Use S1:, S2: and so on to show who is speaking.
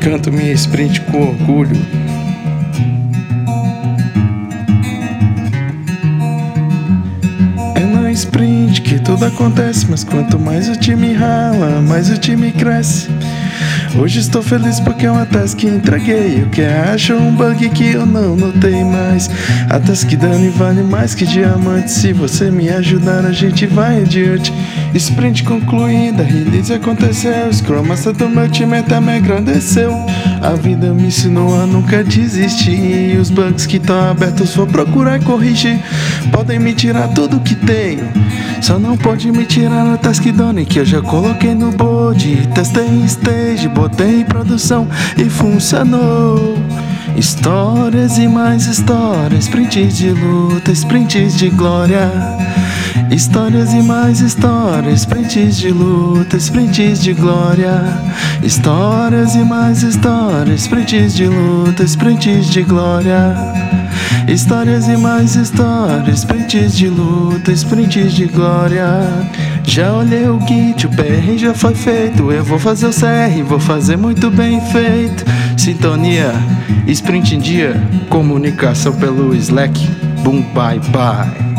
S1: Canto minha sprint com orgulho. É na sprint que tudo acontece, mas quanto mais o time rala, mais o time cresce. Hoje estou feliz porque é uma task que entreguei. O que acha um bug que eu não notei mais. A task dano vale mais que diamante. Se você me ajudar, a gente vai adiante. Sprint concluída, release aconteceu. Scrum Master do meu time até me agradeceu. A vida me ensinou a nunca desistir. Os bugs que estão abertos vou procurar corrigir. Podem me tirar tudo que tenho. Só não pode me tirar a task done que eu já coloquei no board. Testei stage, botei em produção e funcionou. Histórias e mais histórias, sprints de luta, sprints de glória. Histórias e mais histórias, sprints de luta, sprints de glória. Histórias e mais histórias, sprints de luta, sprints de glória. Histórias e mais histórias, sprints de luta, sprints de glória. Já olhei o kit, o PR já foi feito. Eu vou fazer o CR, vou fazer muito bem feito. Sintonia, sprint em dia, comunicação pelo Slack. Boom, bye, bye.